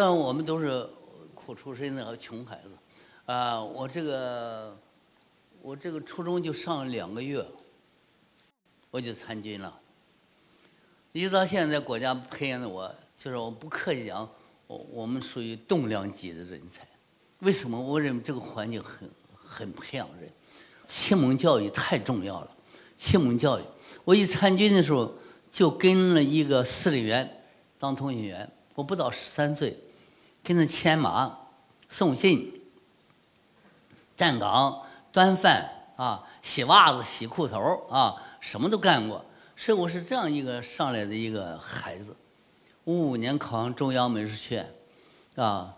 像我们都是苦出身的穷孩子，啊，我这个我这个初中就上了两个月，我就参军了。一直到现在，国家培养的我，就是我不客气讲，我我们属于栋梁级的人才。为什么？我认为这个环境很很培养人，启蒙教育太重要了。启蒙教育，我一参军的时候就跟了一个司令员当通讯员，我不到十三岁，跟着牵马、送信、站岗、端饭啊、洗袜子、洗裤头啊，什么都干过。所以我是这样一个上来的一个孩子，五五年考上中央美术学院，啊，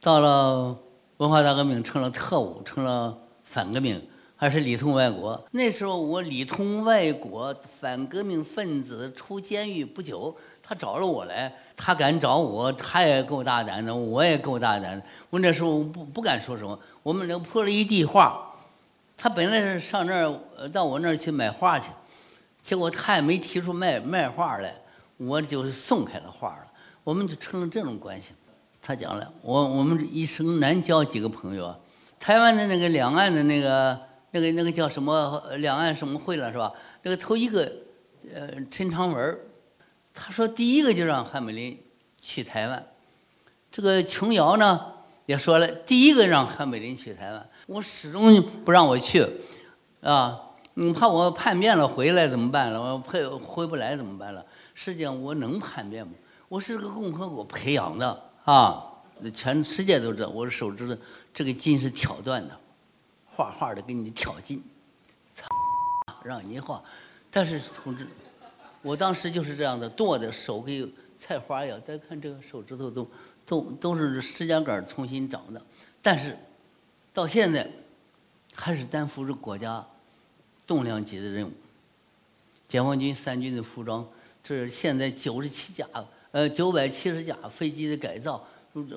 到了文化大革命成了特务，成了反革命，还是里通外国。那时候我里通外国，反革命分子出监狱不久，他找了我来，他敢找我，他也够大胆的，我也够大胆的。我那时候不不敢说什么，我们那铺了一地画，他本来是上那儿到我那儿去买画去。结果他也没提出卖卖画来，我就送开了画了，我们就成了这种关系。他讲了，我我们一生难交几个朋友啊。台湾的那个两岸的那个那个那个叫什么两岸什么会了是吧？那个头一个，呃，陈长文他说第一个就让韩美林去台湾。这个琼瑶呢也说了，第一个让韩美林去台湾，我始终不让我去，啊。你怕我叛变了回来怎么办了？我回回不来怎么办了？实际上我能叛变吗？我是个共和国培养的啊，全世界都知道我手指头这个筋是挑断的，画画的给你挑筋，操，让你画。但是同志，我当时就是这样的剁的手跟菜花一样。大家看这个手指头都都都是指甲盖重新长的，但是到现在还是担负着国家。重量级的任务，解放军三军的服装，这是现在九十七架，呃，九百七十架飞机的改造，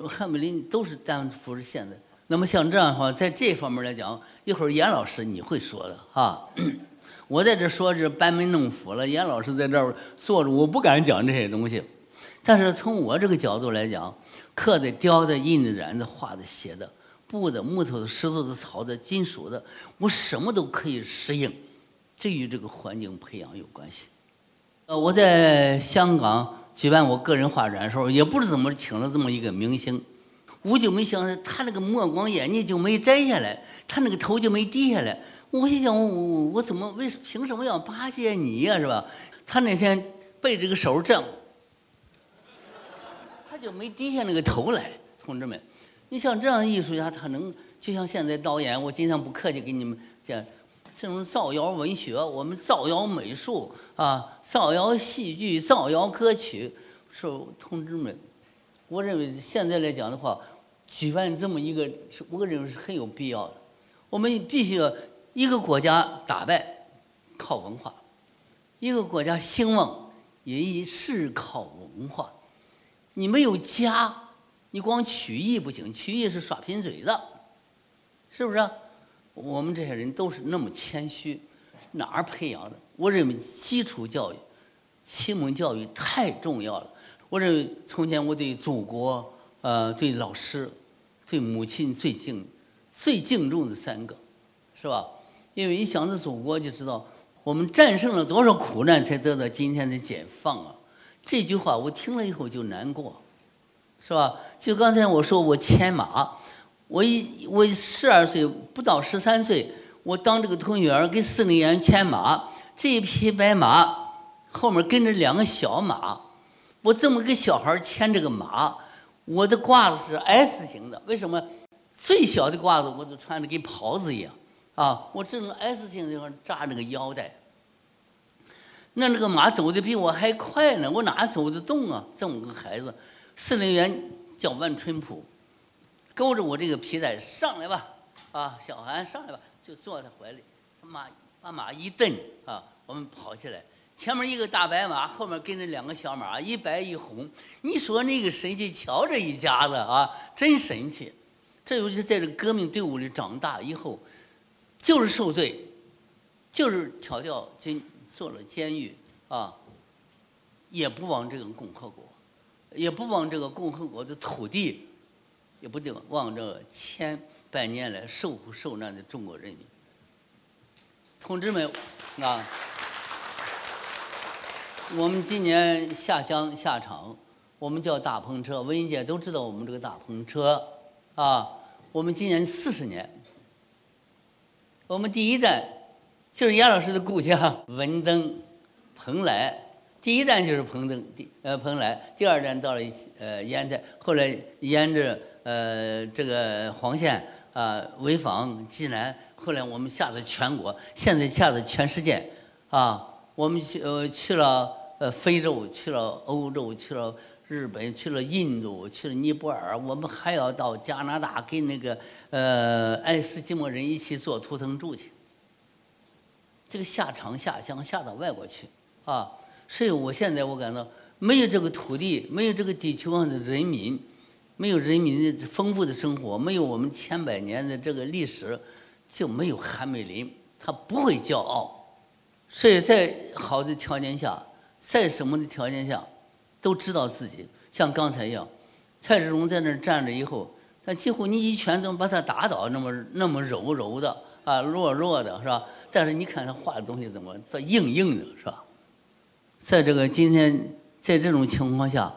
汉美林都是担负着现在。那么像这样的话，在这方面来讲，一会儿严老师你会说的啊。我在这说这班门弄斧了，严老师在这儿坐着，我不敢讲这些东西。但是从我这个角度来讲，刻的、雕的、印的、染的、画的、写的，布的、木头的、石头的、草的、金属的，我什么都可以适应。这与这个环境培养有关系。呃，我在香港举办我个人画展的时候，也不知怎么请了这么一个明星，我就没想他那个墨光眼镜就没摘下来，他那个头就没低下来。我心想，我我怎么为凭什么要巴结你呀，是吧？他那天背这个手正，他就没低下那个头来。同志们，你像这样的艺术家，他能就像现在导演，我经常不客气给你们讲。这种造谣文学，我们造谣美术啊，造谣戏剧，造谣歌曲，是同志们，我认为现在来讲的话，举办这么一个，我认为是很有必要的。我们必须要一个国家打败靠文化，一个国家兴旺也是靠文化。你没有家，你光曲艺不行，曲艺是耍贫嘴的，是不是？我们这些人都是那么谦虚，哪儿培养的？我认为基础教育、启蒙教育太重要了。我认为从前我对祖国、呃，对老师、对母亲最敬、最敬重的三个，是吧？因为一想到祖国，就知道我们战胜了多少苦难，才得到今天的解放啊！这句话我听了以后就难过，是吧？就刚才我说我牵马。我一我十二岁不到十三岁，我当这个通讯员给司令员牵马，这一匹白马后面跟着两个小马，我这么个小孩牵这个马，我的褂子是 S 型的，为什么？最小的褂子我都穿的跟袍子一样，啊，我这种 S 型地方扎那个腰带，那那个马走的比我还快呢，我哪走得动啊？这么个孩子，司令员叫万春普。勾着我这个皮带上来吧，啊，小韩上来吧，就坐在怀里，马把马一蹬啊，我们跑起来，前面一个大白马，后面跟着两个小马，一白一红。你说那个神气，瞧这一家子啊，真神气。这尤其在这革命队伍里长大以后，就是受罪，就是调调进坐了监狱啊，也不忘这个共和国，也不忘这个共和国的土地，也不定忘这千百年来受苦受难的中国人民。同志们，啊，我们今年下乡下场，我们叫大篷车，文艺界都知道我们这个大篷车，啊，我们今年四十年，我们第一站就是严老师的故乡文登，蓬莱。第一站就是彭登，第呃蓬莱，第二站到了呃烟台，后来沿着呃这个黄线啊潍坊、济南，后来我们下的全国，现在下的全世界，啊，我们去呃去了呃非洲，去了欧洲，去了日本，去了印度，去了尼泊尔，我们还要到加拿大跟那个呃爱斯基摩人一起做图腾柱去，这个下场下乡下到外国去啊。所以我现在我感到，没有这个土地，没有这个地球上的人民，没有人民的丰富的生活，没有我们千百年的这个历史，就没有韩美林，他不会骄傲。所以在好的条件下，在什么的条件下，都知道自己像刚才一样，蔡志忠在那儿站着以后，他几乎你一拳都能把他打倒，那么 那么柔柔的啊，弱弱的是吧？但是你看他画的东西怎么，他硬硬的是吧？在这个今天，在这种情况下，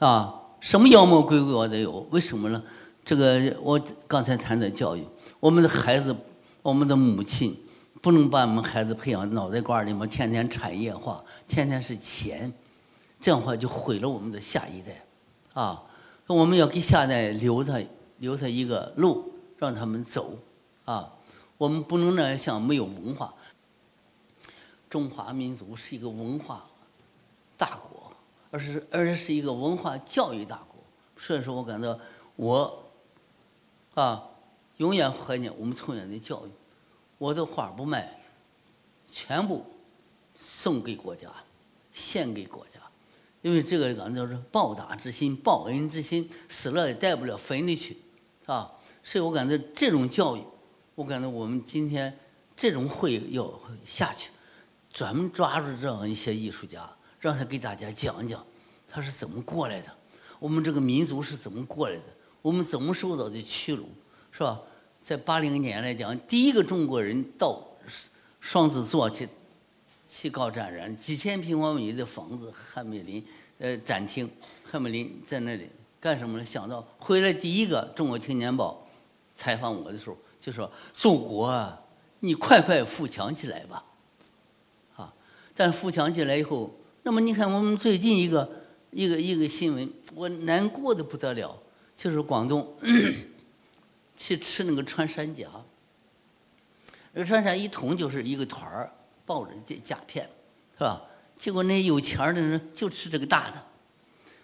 啊，什么妖魔鬼怪都有。为什么呢？这个我刚才谈的教育，我们的孩子，我们的母亲，不能把我们孩子培养脑袋瓜里面天天产业化，天天是钱，这样的话就毁了我们的下一代，啊，我们要给下一代留他留他一个路，让他们走，啊，我们不能那样想没有文化。中华民族是一个文化。大国，而是而是一个文化教育大国，所以说我感到我，啊，永远怀念我们从前的教育。我的画不卖，全部送给国家，献给国家，因为这个讲叫是报答之心、报恩之心，死了也带不了坟里去，啊，所以我感觉这种教育，我感觉我们今天这种会要下去，专门抓住这样一些艺术家。让他给大家讲讲，他是怎么过来的，我们这个民族是怎么过来的，我们怎么受到的屈辱，是吧？在八零年来讲，第一个中国人到双子座去，去搞展览，几千平方米的房子，汉美林呃展厅，汉美林在那里干什么呢？想到回来第一个《中国青年报》采访我的时候，就说：“祖国啊，你快快富强起来吧！”啊，但富强起来以后。那么你看，我们最近一个一个一个新闻，我难过的不得了，就是广东去吃那个穿山甲，那穿山一捅就是一个团儿抱着这甲片，是吧？结果那有钱的人就吃这个大的，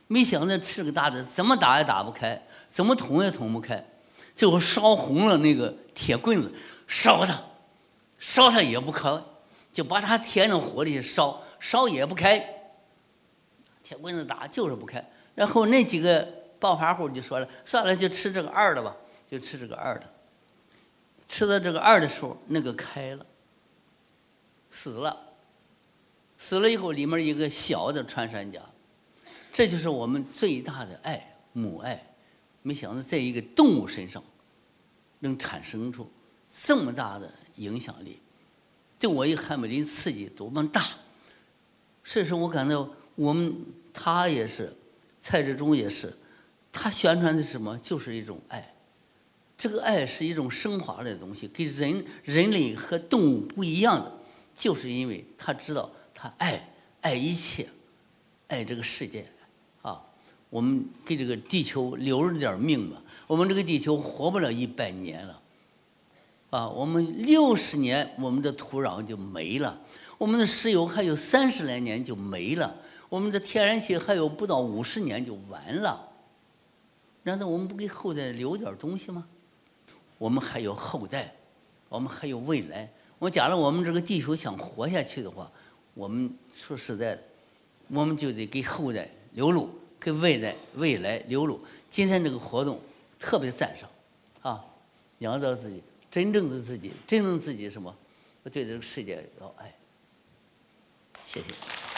没想到吃个大的怎么打也打不开，怎么捅也捅不开，最后烧红了那个铁棍子，烧它，烧它也不开，就把它贴到火里烧，烧也不开。铁棍子打就是不开，然后那几个暴发户就说了：“算了，就吃这个二的吧，就吃这个二的。”吃到这个二的时候，那个开了，死了。死了以后，里面一个小的穿山甲，这就是我们最大的爱，母爱。没想到在一个动物身上，能产生出这么大的影响力，对我一汉美林刺激多么大！所以说我感到。我们他也是，蔡志忠也是，他宣传的什么？就是一种爱。这个爱是一种升华的东西，跟人人类和动物不一样的，就是因为他知道他爱爱一切，爱这个世界啊。我们给这个地球留着点命吧。我们这个地球活不了一百年了，啊，我们六十年我们的土壤就没了，我们的石油还有三十来年就没了。我们的天然气还有不到五十年就完了，难道我们不给后代留点东西吗？我们还有后代，我们还有未来。我假如我们这个地球想活下去的话，我们说实在的，我们就得给后代留路，给未来未来留路。今天这个活动特别赞赏，啊，养造自己，真正的自己，真正自己什么？我对这个世界要爱。谢谢。